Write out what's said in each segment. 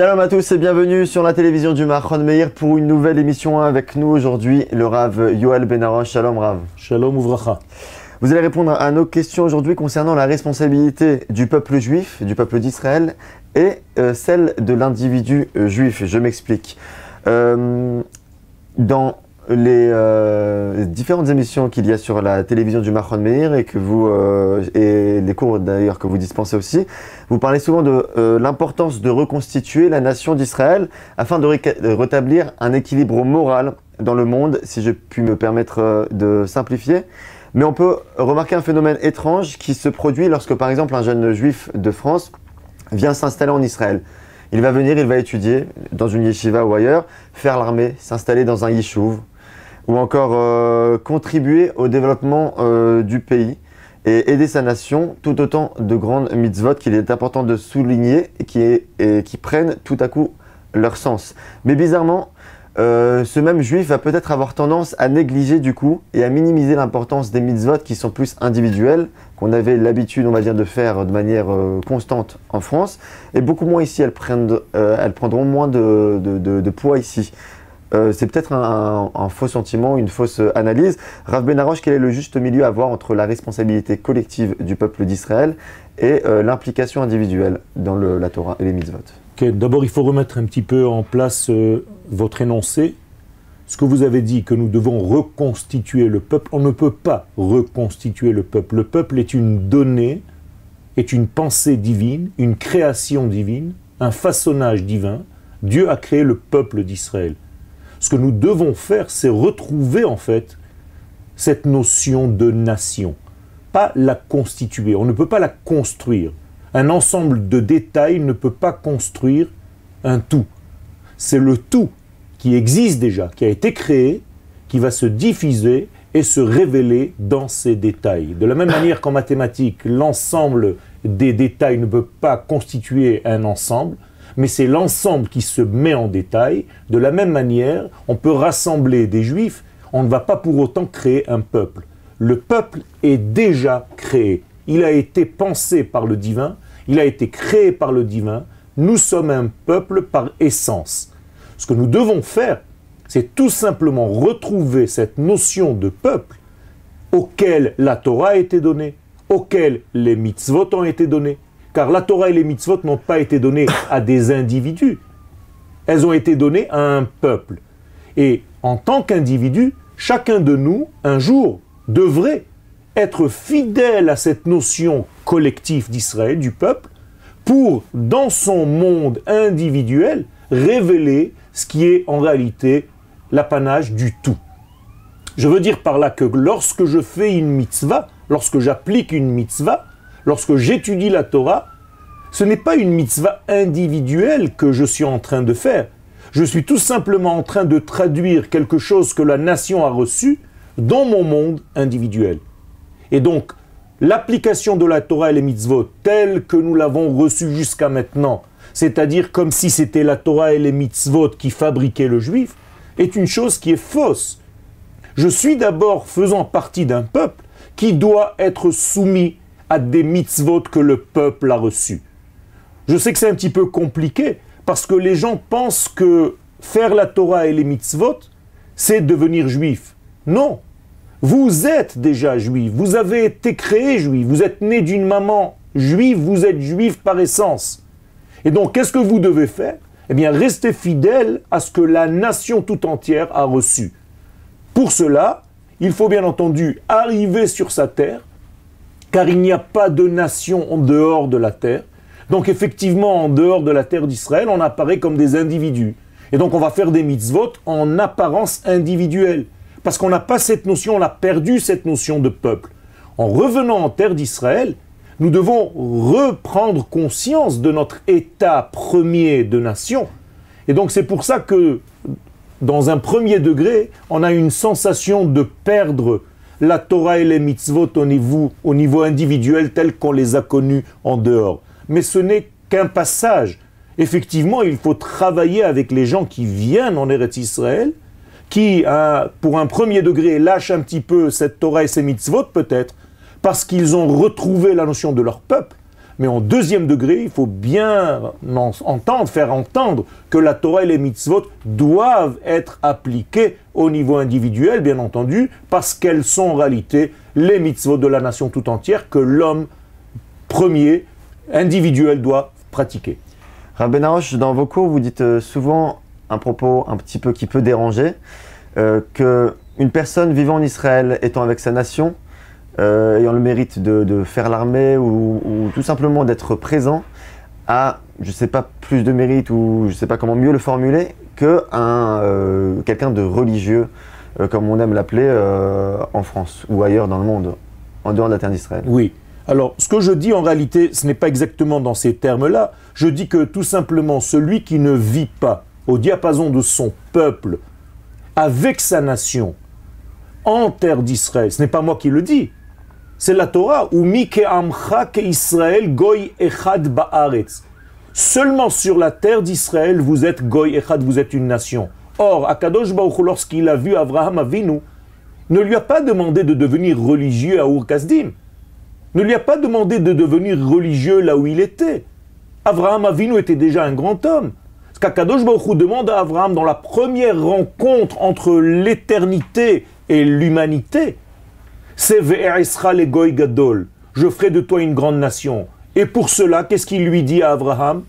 Shalom à tous et bienvenue sur la télévision du Mahon Meir pour une nouvelle émission avec nous aujourd'hui, le Rav Yoel Benarosh. Shalom Rav. Shalom Ouvracha. Vous allez répondre à nos questions aujourd'hui concernant la responsabilité du peuple juif, du peuple d'Israël et euh, celle de l'individu euh, juif. Je m'explique. Euh, dans les euh, différentes émissions qu'il y a sur la télévision du Mahon Meir et que vous euh, et les cours d'ailleurs que vous dispensez aussi, vous parlez souvent de euh, l'importance de reconstituer la nation d'Israël afin de, de rétablir un équilibre moral dans le monde, si je puis me permettre de simplifier. Mais on peut remarquer un phénomène étrange qui se produit lorsque par exemple un jeune juif de France vient s'installer en Israël. Il va venir, il va étudier dans une yeshiva ou ailleurs, faire l'armée, s'installer dans un yishuv, ou encore euh, contribuer au développement euh, du pays et aider sa nation, tout autant de grandes mitzvot qu'il est important de souligner et qui, prennent tout à coup leur sens. Mais bizarrement, euh, ce même juif va peut-être avoir tendance à négliger du coup et à minimiser l'importance des mitzvot qui sont plus individuelles, qu'on avait l'habitude, on va dire, de faire de manière constante en France, et beaucoup moins ici. Elles, prendront moins de poids ici. Euh, c'est peut-être un, faux sentiment, une fausse analyse. Rav Benaroche, quel est le juste milieu à avoir entre la responsabilité collective du peuple d'Israël et euh, l'implication individuelle dans la Torah et les mitzvot? D'abord, il faut remettre un petit peu en place euh, votre énoncé. Ce que vous avez dit, que nous devons reconstituer le peuple, on ne peut pas reconstituer le peuple. Le peuple est une donnée, est une pensée divine, une création divine, un façonnage divin. Dieu a créé le peuple d'Israël. Ce que nous devons faire, c'est retrouver en fait cette notion de nation. Pas la constituer, on ne peut pas la construire. Un ensemble de détails ne peut pas construire un tout. C'est le tout qui existe déjà, qui a été créé, qui va se diffuser et se révéler dans ces détails. De la même manière qu'en mathématiques, l'ensemble des détails ne peut pas constituer un ensemble, mais c'est l'ensemble qui se met en détail. De la même manière, on peut rassembler des juifs, on ne va pas pour autant créer un peuple. Le peuple est déjà créé. Il a été pensé par le divin, il a été créé par le divin. Nous sommes un peuple par essence. Ce que nous devons faire, c'est tout simplement retrouver cette notion de peuple auquel la Torah a été donnée, auquel les mitzvot ont été donnés. Car la Torah et les mitzvot n'ont pas été données à des individus. Elles ont été données à un peuple. Et en tant qu'individu, chacun de nous, un jour, devrait être fidèle à cette notion collective d'Israël, du peuple, pour, dans son monde individuel, révéler ce qui est en réalité l'apanage du tout. Je veux dire par là que lorsque je fais une mitzvah, lorsque j'applique une mitzvah, lorsque j'étudie la Torah, ce n'est pas une mitzvah individuelle que je suis en train de faire. Je suis tout simplement en train de traduire quelque chose que la nation a reçu dans mon monde individuel. Et donc, l'application de la Torah et les mitzvot telle que nous l'avons reçue jusqu'à maintenant, c'est-à-dire comme si c'était la Torah et les mitzvot qui fabriquaient le juif, est une chose qui est fausse. Je suis d'abord faisant partie d'un peuple qui doit être soumis à des mitzvot que le peuple a reçus. Je sais que c'est un petit peu compliqué parce que les gens pensent que faire la Torah et les mitzvot, c'est devenir juif. Non, vous êtes déjà juif, vous avez été créé juif, vous êtes né d'une maman juive, vous êtes juif par essence. Et donc, qu'est-ce que vous devez faire? Eh bien, restez fidèle à ce que la nation tout entière a reçu. Pour cela, il faut bien entendu arriver sur sa terre, car il n'y a pas de nation en dehors de la terre. Donc effectivement, en dehors de la terre d'Israël, on apparaît comme des individus. Et donc on va faire des mitzvot en apparence individuelle. Parce qu'on n'a pas cette notion, on a perdu cette notion de peuple. En revenant en terre d'Israël, nous devons reprendre conscience de notre état premier de nation. Et donc c'est pour ça que, dans un premier degré, on a une sensation de perdre la Torah et les mitzvot au niveau, au niveau individuel tel qu'on les a connus en dehors. Mais ce n'est qu'un passage. Effectivement, il faut travailler avec les gens qui viennent en Eretz Israël, qui, hein, pour un premier degré, lâchent un petit peu cette Torah et ces mitzvot peut-être, parce qu'ils ont retrouvé la notion de leur peuple. Mais en deuxième degré, il faut bien entendre, faire entendre que la Torah et les mitzvot doivent être appliquées au niveau individuel, bien entendu, parce qu'elles sont en réalité les mitzvot de la nation tout entière que l'homme premier, individuel, doit pratiquer. Rabben Arosh, dans vos cours, vous dites euh, souvent un propos un petit peu qui peut déranger, euh, qu'une personne vivant en Israël, étant avec sa nation, euh, ayant le mérite de, faire l'armée ou, tout simplement d'être présent, a, je ne sais pas, plus de mérite ou je ne sais pas comment mieux le formuler, que euh, quelqu'un de religieux, euh, comme on aime l'appeler en France ou ailleurs dans le monde, en dehors de la terre d'Israël. Oui. Alors, ce que je dis en réalité, ce n'est pas exactement dans ces termes-là. Je dis que tout simplement, celui qui ne vit pas au diapason de son peuple, avec sa nation, en terre d'Israël, ce n'est pas moi qui le dis, c'est la Torah. Ou Israël goy echad ba'aretz. Seulement sur la terre d'Israël, vous êtes goy echad, vous êtes une nation. Or, Akadosh Baruch lorsqu'il a vu Abraham Avinu, ne lui a pas demandé de devenir religieux à Ur Ne lui a pas demandé de devenir religieux là où il était. Abraham Avinu était déjà un grand homme. Ce qu'Akadosh Baruch demande à Abraham dans la première rencontre entre l'éternité et l'humanité, c'est gadol. Je ferai de toi une grande nation. Et pour cela, qu'est-ce qu'il lui dit à Abraham?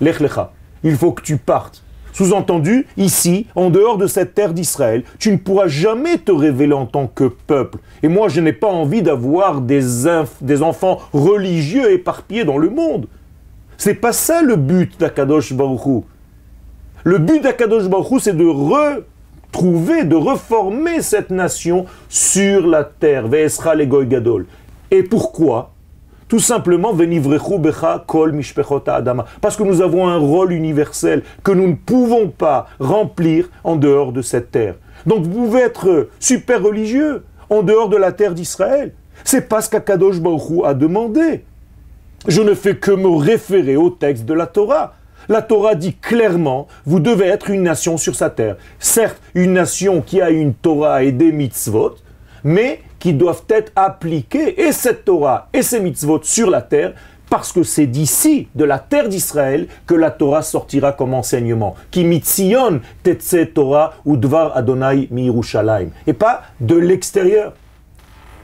Lech lecha. Il faut que tu partes. Sous-entendu, ici, en dehors de cette terre d'Israël, tu ne pourras jamais te révéler en tant que peuple. Et moi, je n'ai pas envie d'avoir des, des enfants religieux éparpillés dans le monde. C'est pas ça le but d'Akadosh Baruchou. Le but d'Akadosh Baruchou, c'est de re trouver, de reformer cette nation sur la terre. Gadol. Et pourquoi? Tout simplement, kol adama. Parce que nous avons un rôle universel que nous ne pouvons pas remplir en dehors de cette terre. Donc vous pouvez être super religieux en dehors de la terre d'Israël. C'est pas ce qu'Akadosh Baruch a demandé. Je ne fais que me référer au texte de la Torah. La Torah dit clairement, vous devez être une nation sur sa terre. Certes, une nation qui a une Torah et des mitzvot, mais qui doivent être appliquées, et cette Torah et ces mitzvot sur la terre, parce que c'est d'ici, de la terre d'Israël, que la Torah sortira comme enseignement. Qui mitzion tetse Torah ou dvar Adonai mi Et pas de l'extérieur.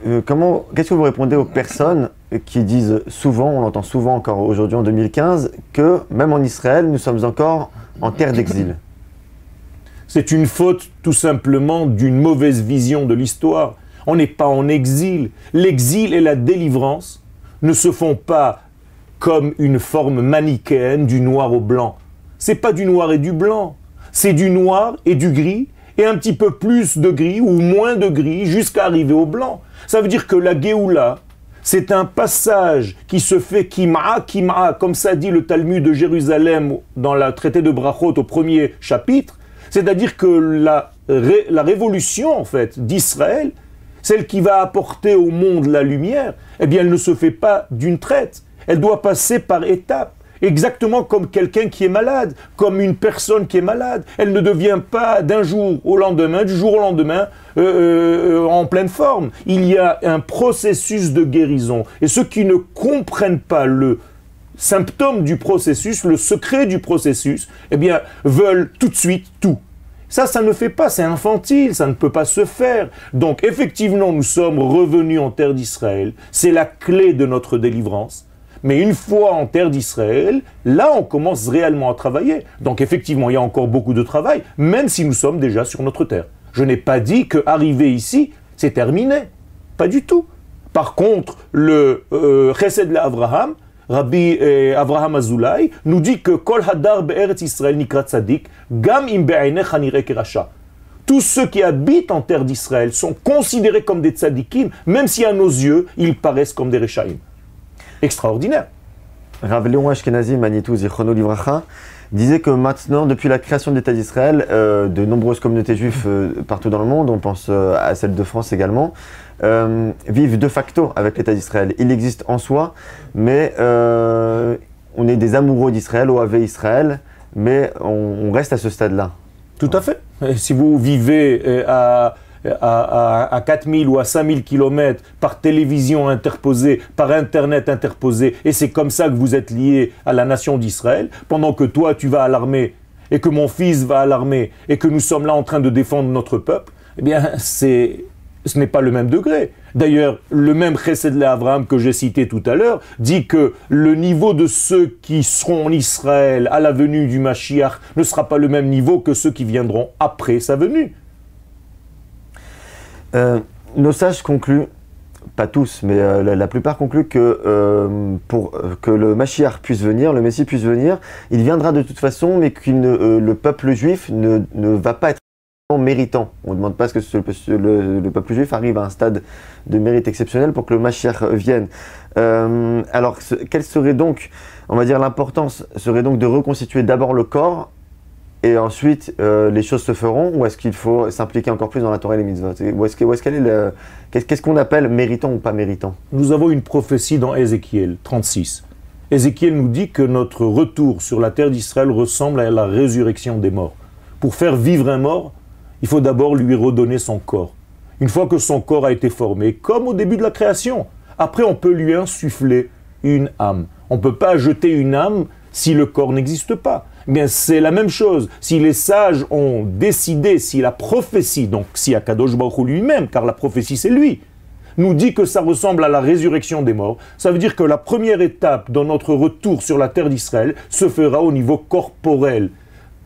Euh, comment, qu'est-ce que vous répondez aux personnes qui disent souvent, on l'entend souvent encore aujourd'hui en 2015, que même en Israël, nous sommes encore en terre d'exil? C'est une faute tout simplement d'une mauvaise vision de l'histoire. On n'est pas en exil. L'exil et la délivrance ne se font pas comme une forme manichéenne du noir au blanc. C'est pas du noir et du blanc. C'est du noir et du gris et un petit peu plus de gris ou moins de gris jusqu'à arriver au blanc. Ça veut dire que la Géoula, c'est un passage qui se fait kima kima, comme ça dit le Talmud de Jérusalem dans le traité de Brachot au premier chapitre. C'est-à-dire que la, la révolution, en fait, d'Israël, celle qui va apporter au monde la lumière, eh bien, elle ne se fait pas d'une traite. Elle doit passer par étapes. Exactement comme quelqu'un qui est malade, comme une personne qui est malade. Elle ne devient pas d'un jour au lendemain, du jour au lendemain, euh, euh, en pleine forme. Il y a un processus de guérison. Et ceux qui ne comprennent pas le symptôme du processus, le secret du processus, eh bien, veulent tout de suite tout. Ça, ça ne fait pas, c'est infantile, ça ne peut pas se faire. Donc, effectivement, nous sommes revenus en terre d'Israël. C'est la clé de notre délivrance. Mais une fois en terre d'Israël, là, on commence réellement à travailler. Donc effectivement, il y a encore beaucoup de travail, même si nous sommes déjà sur notre terre. Je n'ai pas dit que arriver ici, c'est terminé. Pas du tout. Par contre, le euh, Chesed Abraham, Rabbi euh, Avraham Azoulay, nous dit que Kol Hadar Israël Gam im Tous ceux qui habitent en terre d'Israël sont considérés comme des tzadikim, même si à nos yeux, ils paraissent comme des rechaim extraordinaire. Rav Léon Ashkenazi, Manitou Zichrono Livracha, disait que maintenant, depuis la création de l'État d'Israël, euh, de nombreuses communautés juives euh, partout dans le monde, on pense euh, à celle de France également, vivent de facto avec l'État d'Israël. Il existe en soi, mais on est des amoureux d'Israël, OAV Israël, mais on, reste à ce stade-là. Tout à fait. si vous vivez à à, à, 4000 ou à 5000 km par télévision interposée, par Internet interposé, et c'est comme ça que vous êtes lié à la nation d'Israël, pendant que toi tu vas à l'armée, et que mon fils va à l'armée, et que nous sommes là en train de défendre notre peuple, eh bien c'est ce n'est pas le même degré. D'ailleurs, le même Chesed Abraham que j'ai cité tout à l'heure dit que le niveau de ceux qui seront en Israël à la venue du Mashiach ne sera pas le même niveau que ceux qui viendront après sa venue. Euh, nos sages concluent, pas tous, mais euh, la, plupart concluent que euh, pour que le Mashiach puisse venir, le Messie puisse venir, il viendra de toute façon, mais que le peuple juif ne, ne va pas être méritant. On ne demande pas ce que le, peuple juif arrive à un stade de mérite exceptionnel pour que le Mashiach vienne. Alors, quelle serait donc, on va dire, l'importance serait donc de reconstituer d'abord le corps et ensuite euh, les choses se feront ou est-ce qu'il faut s'impliquer encore plus dans la Torah et les mitzvot? Ou est-ce qu'elle est, qu'est-ce qu'on appelle méritant ou pas méritant? Nous avons une prophétie dans Ézéchiel 36. Ézéchiel nous dit que notre retour sur la terre d'Israël ressemble à la résurrection des morts. Pour faire vivre un mort, il faut d'abord lui redonner son corps. Une fois que son corps a été formé, comme au début de la création, après on peut lui insuffler une âme. On ne peut pas jeter une âme si le corps n'existe pas. Eh bien, c'est la même chose. Si les sages ont décidé, si la prophétie, donc si Akadosh Baruch lui-même, car la prophétie c'est lui, nous dit que ça ressemble à la résurrection des morts, ça veut dire que la première étape dans notre retour sur la terre d'Israël se fera au niveau corporel.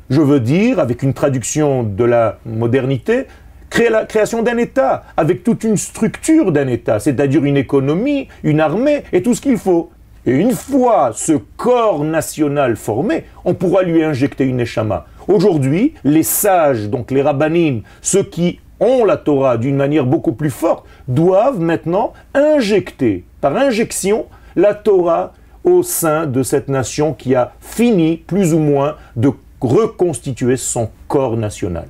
Je veux dire, avec une traduction de la modernité, créer la création d'un État, avec toute une structure d'un État, c'est-à-dire une économie, une armée et tout ce qu'il faut. Et une fois ce corps national formé, on pourra lui injecter une échama. Aujourd'hui, les sages, donc les rabbinim, ceux qui ont la Torah d'une manière beaucoup plus forte, doivent maintenant injecter, par injection, la Torah au sein de cette nation qui a fini plus ou moins de reconstituer son corps national.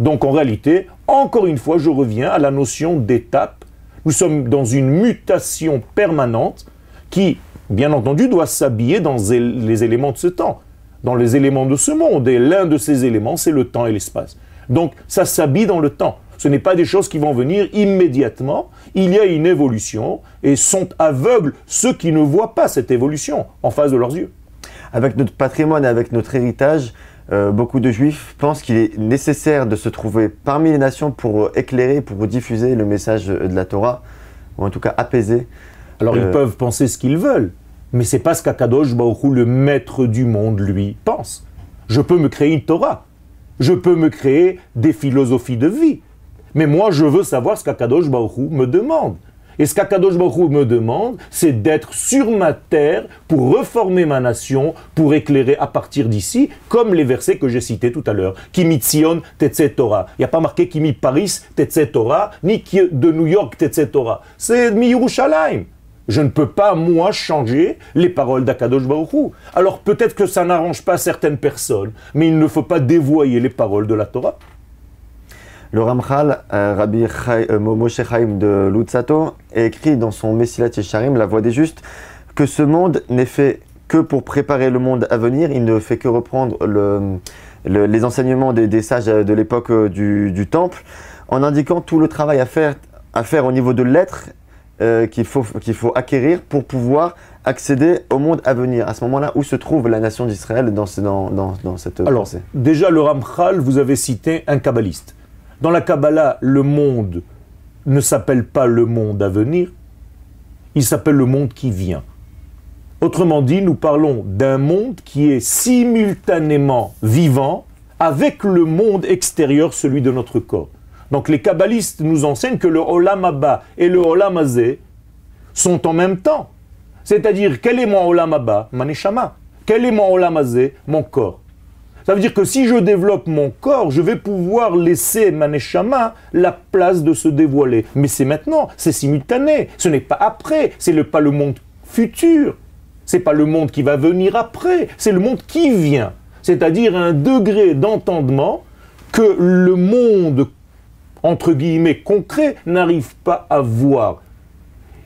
Donc en réalité, encore une fois, je reviens à la notion d'étape. Nous sommes dans une mutation permanente qui, bien entendu, doit s'habiller dans les éléments de ce temps, dans les éléments de ce monde. Et l'un de ces éléments, c'est le temps et l'espace. Donc ça s'habille dans le temps. Ce n'est pas des choses qui vont venir immédiatement. Il y a une évolution et sont aveugles ceux qui ne voient pas cette évolution en face de leurs yeux avec notre patrimoine et avec notre héritage, euh, beaucoup de juifs pensent qu'il est nécessaire de se trouver parmi les nations pour éclairer, pour diffuser le message de la Torah, ou en tout cas apaiser. Alors ils euh, peuvent penser ce qu'ils veulent, mais c'est pas ce qu'Akadosh Baruch le maître du monde, lui, pense. Je peux me créer une Torah, je peux me créer des philosophies de vie, mais moi je veux savoir ce qu'Akadosh Baruch me demande. Et ce qu'Akadosh Baruch me demande, c'est d'être sur ma terre pour reformer ma nation, pour éclairer à partir d'ici, comme les versets que j'ai cités tout à l'heure. Kimi Tzion, Tetze Torah. Il n'y a pas marqué Kimi Paris, Tetze Torah, ni de New York, Tetze Torah. C'est Mi Yerushalayim. Je ne peux pas, moi, changer les paroles d'Akadosh Baruch Alors peut-être que ça n'arrange pas certaines personnes, mais il ne faut pas dévoyer les paroles de la Torah. Le Ramchal, euh, Rabbi euh, Moshe Chaim de Lutzato, écrit dans son Messilat Yesharim, La Voix des Justes, que ce monde n'est fait que pour préparer le monde à venir, il ne fait que reprendre les enseignements des, sages de l'époque euh, du, Temple, en indiquant tout le travail à faire au niveau de l'être qu'il faut, qu'il faut acquérir pour pouvoir accéder au monde à venir. À ce moment-là, où se trouve la nation d'Israël dans, dans, dans, dans, cette Alors, pensée Déjà, le Ramchal, vous avez cité un kabbaliste. Dans la Kabbalah, le monde ne s'appelle pas le monde à venir, il s'appelle le monde qui vient. Autrement dit, nous parlons d'un monde qui est simultanément vivant avec le monde extérieur, celui de notre corps. Donc les kabbalistes nous enseignent que le Olam Abba et le Olam Azé sont en même temps. C'est-à-dire, quel est mon Olam Abba? Maneshama. Quel est mon Olam Azé? Mon corps. Ça veut dire que si je développe mon corps, je vais pouvoir laisser ma la place de se dévoiler. Mais c'est maintenant, c'est simultané. Ce n'est pas après, c'est le, pas le monde futur. C'est pas le monde qui va venir après, c'est le monde qui vient. C'est-à-dire un degré d'entendement que le monde, entre guillemets, concret n'arrive pas à voir.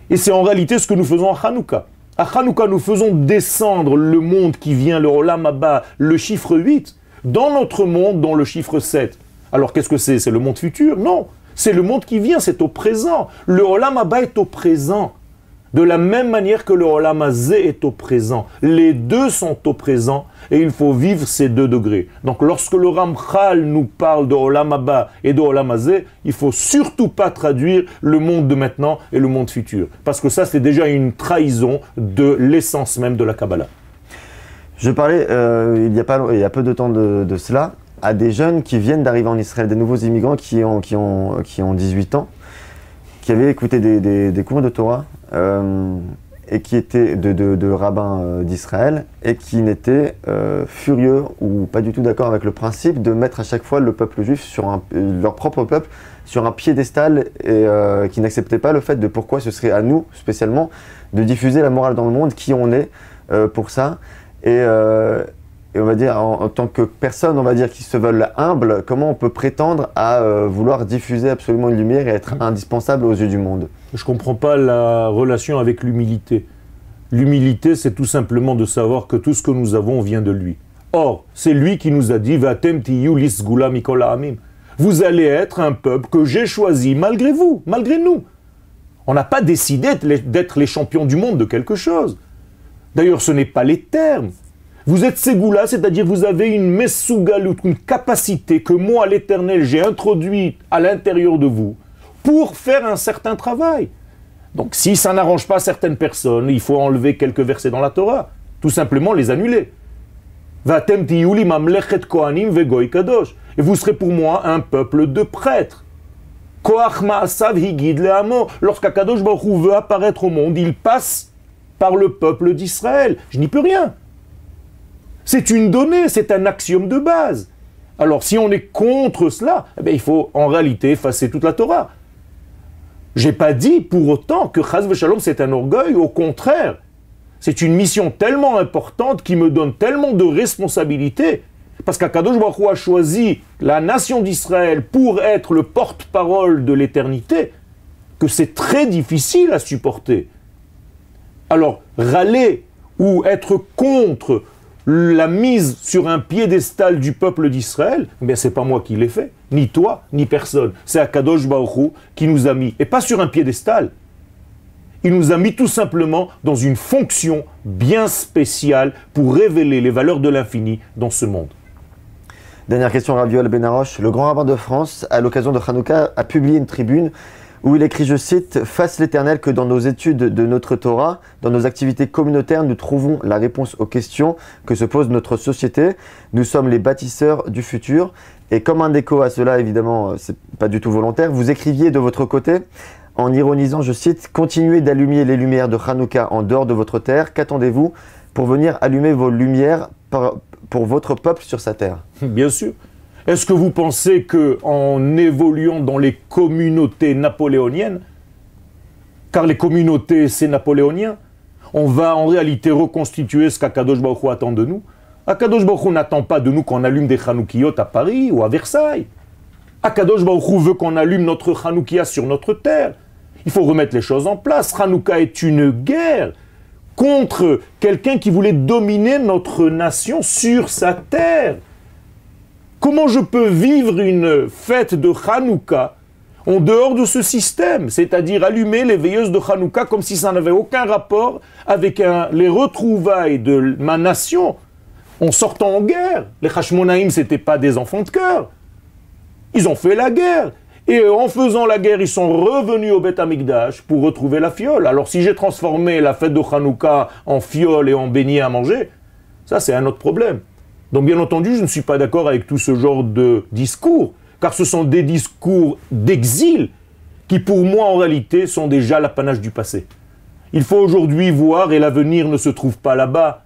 Et c'est en réalité ce que nous faisons à Hanouka. À Hanouka, nous faisons descendre le monde qui vient, le Olam le chiffre 8, dans notre monde, dans le chiffre 7. Alors qu'est-ce que c'est? C'est le monde futur? Non. C'est le monde qui vient, c'est au présent. Le Olam Abba est au présent. De la même manière que le Olam Azé est au présent. Les deux sont au présent et il faut vivre ces deux degrés. Donc lorsque le Ramchal nous parle de Olam Abba et de Olam Azé, il faut surtout pas traduire le monde de maintenant et le monde futur. Parce que ça, c'est déjà une trahison de l'essence même de la Kabbalah. Je parlais euh, il, y a peu de temps de, cela à des jeunes qui viennent d'arriver en Israël, des nouveaux immigrants qui ont, qui ont, qui ont 18 ans, qui avaient écouté des, des cours de Torah et qui étaient de, rabbins euh, d'Israël et qui n'étaient euh, furieux ou pas du tout d'accord avec le principe de mettre à chaque fois le peuple juif sur leur propre peuple sur un piédestal et qui n'acceptaient pas le fait de pourquoi ce serait à nous spécialement de diffuser la morale dans le monde, qui on est pour ça. Et, et on va dire, en, tant que personne, on va dire, qui se veulent humbles, comment on peut prétendre à euh, vouloir diffuser absolument une lumière et être indispensable aux yeux du monde? Je ne comprends pas la relation avec l'humilité. L'humilité, c'est tout simplement de savoir que tout ce que nous avons vient de lui. Or, c'est lui qui nous a dit Vous allez être un peuple que j'ai choisi malgré vous, malgré nous. On n'a pas décidé d'être les champions du monde de quelque chose. D'ailleurs, ce n'est pas les termes. Vous êtes Ségoula, c'est-à-dire vous avez une messougalout, une capacité que moi, l'Éternel, j'ai introduite à l'intérieur de vous pour faire un certain travail. Donc si ça n'arrange pas certaines personnes, il faut enlever quelques versets dans la Torah, tout simplement les annuler. Et vous serez pour moi un peuple de prêtres. Lorsqu'Akadosh Baruch veut apparaître au monde, il passe par le peuple d'Israël. Je n'y peux rien. C'est une donnée, c'est un axiome de base. Alors si on est contre cela, eh il faut en réalité effacer toute la Torah. J'ai pas dit pour autant que Chaz Shalom c'est un orgueil, au contraire. C'est une mission tellement importante qui me donne tellement de responsabilités. Parce qu'Akadosh Baruch a choisi la nation d'Israël pour être le porte-parole de l'éternité, que c'est très difficile à supporter. Alors, râler ou être contre la mise sur un piédestal du peuple d'Israël, eh bien c'est pas moi qui l'ai fait, ni toi, ni personne. C'est Akadosh Baruch qui nous a mis, et pas sur un piédestal. Il nous a mis tout simplement dans une fonction bien spéciale pour révéler les valeurs de l'infini dans ce monde. Dernière question, Raviol Benaroche. Le grand rabbin de France, à l'occasion de Hanouka, a publié une tribune où il écrit, je cite, Fasse l'Éternel que dans nos études de notre Torah, dans nos activités communautaires, nous trouvons la réponse aux questions que se pose notre société. Nous sommes les bâtisseurs du futur. Et comme un écho à cela, évidemment, c'est pas du tout volontaire, vous écriviez de votre côté, en ironisant, je cite, Continuez d'allumer les lumières de Hanouka en dehors de votre terre. Qu'attendez-vous pour venir allumer vos lumières pour votre peuple sur sa terre? Bien sûr. Est-ce que vous pensez que en évoluant dans les communautés napoléoniennes, car les communautés c'est napoléonien, on va en réalité reconstituer ce qu'Akadosh Baruch attend de nous? Akadosh Baruch n'attend pas de nous qu'on allume des Chanoukiyot à Paris ou à Versailles. Akadosh Baruch veut qu'on allume notre Chanoukia sur notre terre. Il faut remettre les choses en place. Hanouka est une guerre contre quelqu'un qui voulait dominer notre nation sur sa terre. Comment je peux vivre une fête de Hanouka en dehors de ce système, c'est-à-dire allumer les veilleuses de Hanouka comme si ça n'avait aucun rapport avec les retrouvailles de ma nation en sortant en guerre? Les Hashmonaïm, ce n'étaient pas des enfants de cœur. Ils ont fait la guerre. Et en faisant la guerre, ils sont revenus au Beth Amikdash pour retrouver la fiole. Alors si j'ai transformé la fête de Hanouka en fiole et en beignet à manger, ça c'est un autre problème. Donc bien entendu, je ne suis pas d'accord avec tout ce genre de discours, car ce sont des discours d'exil qui pour moi en réalité sont déjà l'apanage du passé. Il faut aujourd'hui voir, et l'avenir ne se trouve pas là-bas,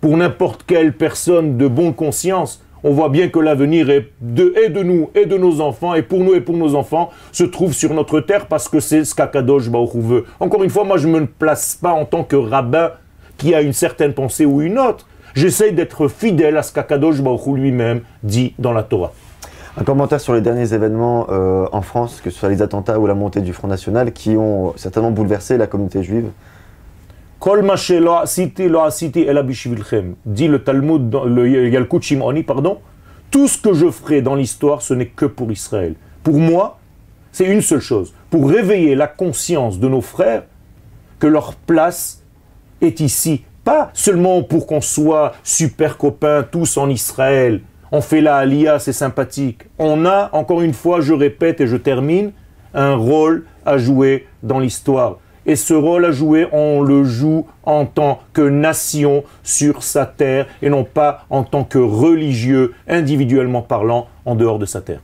pour n'importe quelle personne de bonne conscience, on voit bien que l'avenir est de, nous et de nos enfants, et pour nous et pour nos enfants, se trouve sur notre terre parce que c'est ce qu'Akadosh veut. Encore une fois, moi je ne me place pas en tant que rabbin qui a une certaine pensée ou une autre. J'essaye d'être fidèle à ce qu'Akadosh Baruch lui-même dit dans la Torah. Un commentaire sur les derniers événements euh, en France, que ce soit les attentats ou la montée du Front National, qui ont certainement bouleversé la communauté juive. Kol dit le Talmud, le Yalkut Shimoni, pardon, tout ce que je ferai dans l'histoire, ce n'est que pour Israël. Pour moi, C'est une seule chose, pour réveiller la conscience de nos frères que leur place est ici. Seulement pour qu'on soit super copains tous en Israël, on fait la Aliyah, c'est sympathique. On a, encore une fois, je répète et je termine, un rôle à jouer dans l'histoire. Et ce rôle à jouer, on le joue en tant que nation sur sa terre et non pas en tant que religieux, individuellement parlant, en dehors de sa terre.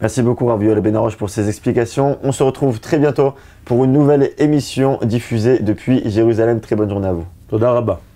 Merci beaucoup Raviol Benaroche pour ces explications. On se retrouve très bientôt pour une nouvelle émission diffusée depuis Jérusalem. Très bonne journée à vous. תודה רבה.